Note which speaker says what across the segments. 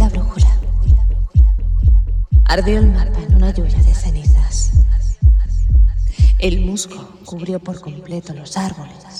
Speaker 1: la brújula. Ardió el mapa en una lluvia de cenizas. El musgo cubrió por completo los árboles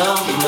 Speaker 2: some